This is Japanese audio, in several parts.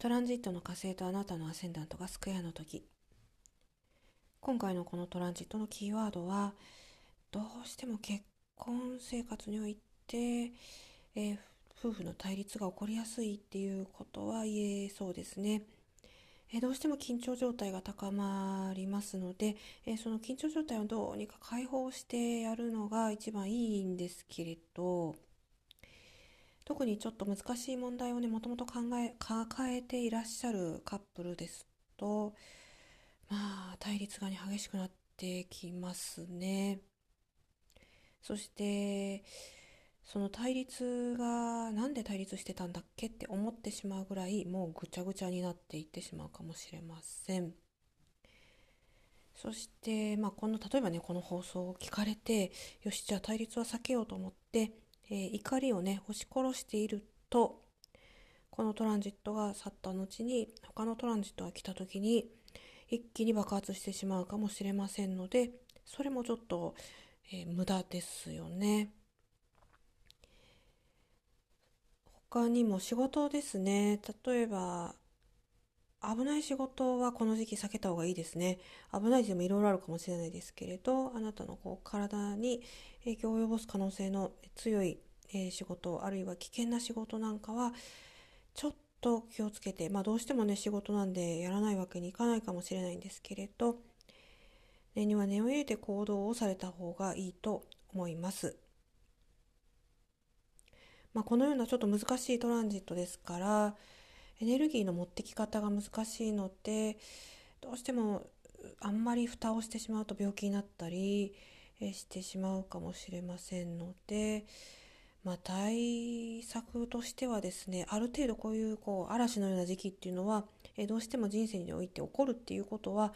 トランジットの火星とあなたのアセンダントがスクエアの時今回のこのトランジットのキーワードはどうしても結婚生活において、えー、夫婦の対立が起こりやすいっていうことは言えそうですね。えどうしても緊張状態が高まりますので、えその緊張状態をどうにか解放してやるのが一番いいんですけれど特にちょっと難しい問題をねもともと考え抱えていらっしゃるカップルですとまあ対立が、ね、激しくなってきますね。そしてその対立がなんで対立してたんだっけって思ってしまうぐらいもうぐちゃぐちゃになっていってしまうかもしれません。そして、まあ、この例えばねこの放送を聞かれてよしじゃあ対立は避けようと思って、えー、怒りをね押し殺しているとこのトランジットが去った後に他のトランジットが来た時に一気に爆発してしまうかもしれませんのでそれもちょっと、えー、無駄ですよね。他にも仕事ですね。例えば、危ない仕事はこの時期避けた方がいいですね。危ないでもいろいろあるかもしれないですけれど、あなたのこう体に影響を及ぼす可能性の強い、え仕事、あるいは危険な仕事なんかは、ちょっと気をつけて、まあどうしてもね、仕事なんでやらないわけにいかないかもしれないんですけれど、念には念を入れて行動をされた方がいいと思います。まあ、このようなちょっと難しいトランジットですからエネルギーの持ってき方が難しいのでどうしてもあんまり蓋をしてしまうと病気になったりしてしまうかもしれませんので、まあ、対策としてはですねある程度こういうこう嵐のような時期っていうのはどうしても人生において起こるっていうことは、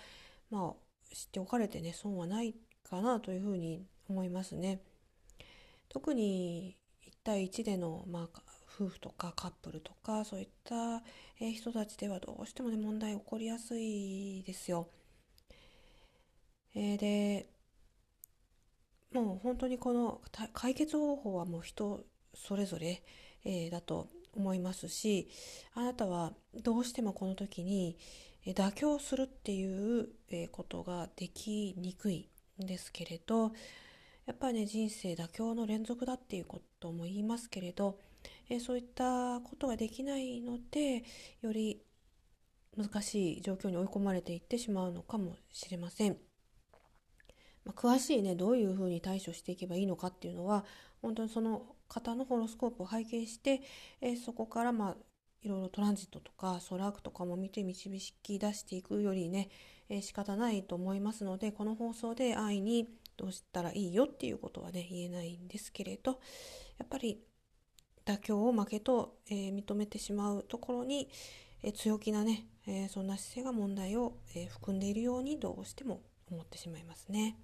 まあ、知っておかれてね損はないかなというふうに思いますね。特に1対1での、まあ、夫婦とかカップルとかそういった人たちではどうしてもね問題起こりやすいですよ。えー、でもう本当にこの解決方法はもう人それぞれ、えー、だと思いますしあなたはどうしてもこの時に妥協するっていうことができにくいんですけれどやっぱりね人生妥協の連続だっていうことも言いますけれど、えそういったことができないのでより難しい状況に追い込まれていってしまうのかもしれません。まあ、詳しいねどういうふうに対処していけばいいのかっていうのは本当にその方のホロスコープを拝見して、えそこからまあいろいろトランジットとかソラークとかも見て導き出していくよりね、えー、仕方ないと思いますのでこの放送で安易にどうしたらいいよっていうことはね言えないんですけれどやっぱり妥協を負けと、えー、認めてしまうところに、えー、強気なね、えー、そんな姿勢が問題を、え含んでいるようにどうしても思ってしまいますね。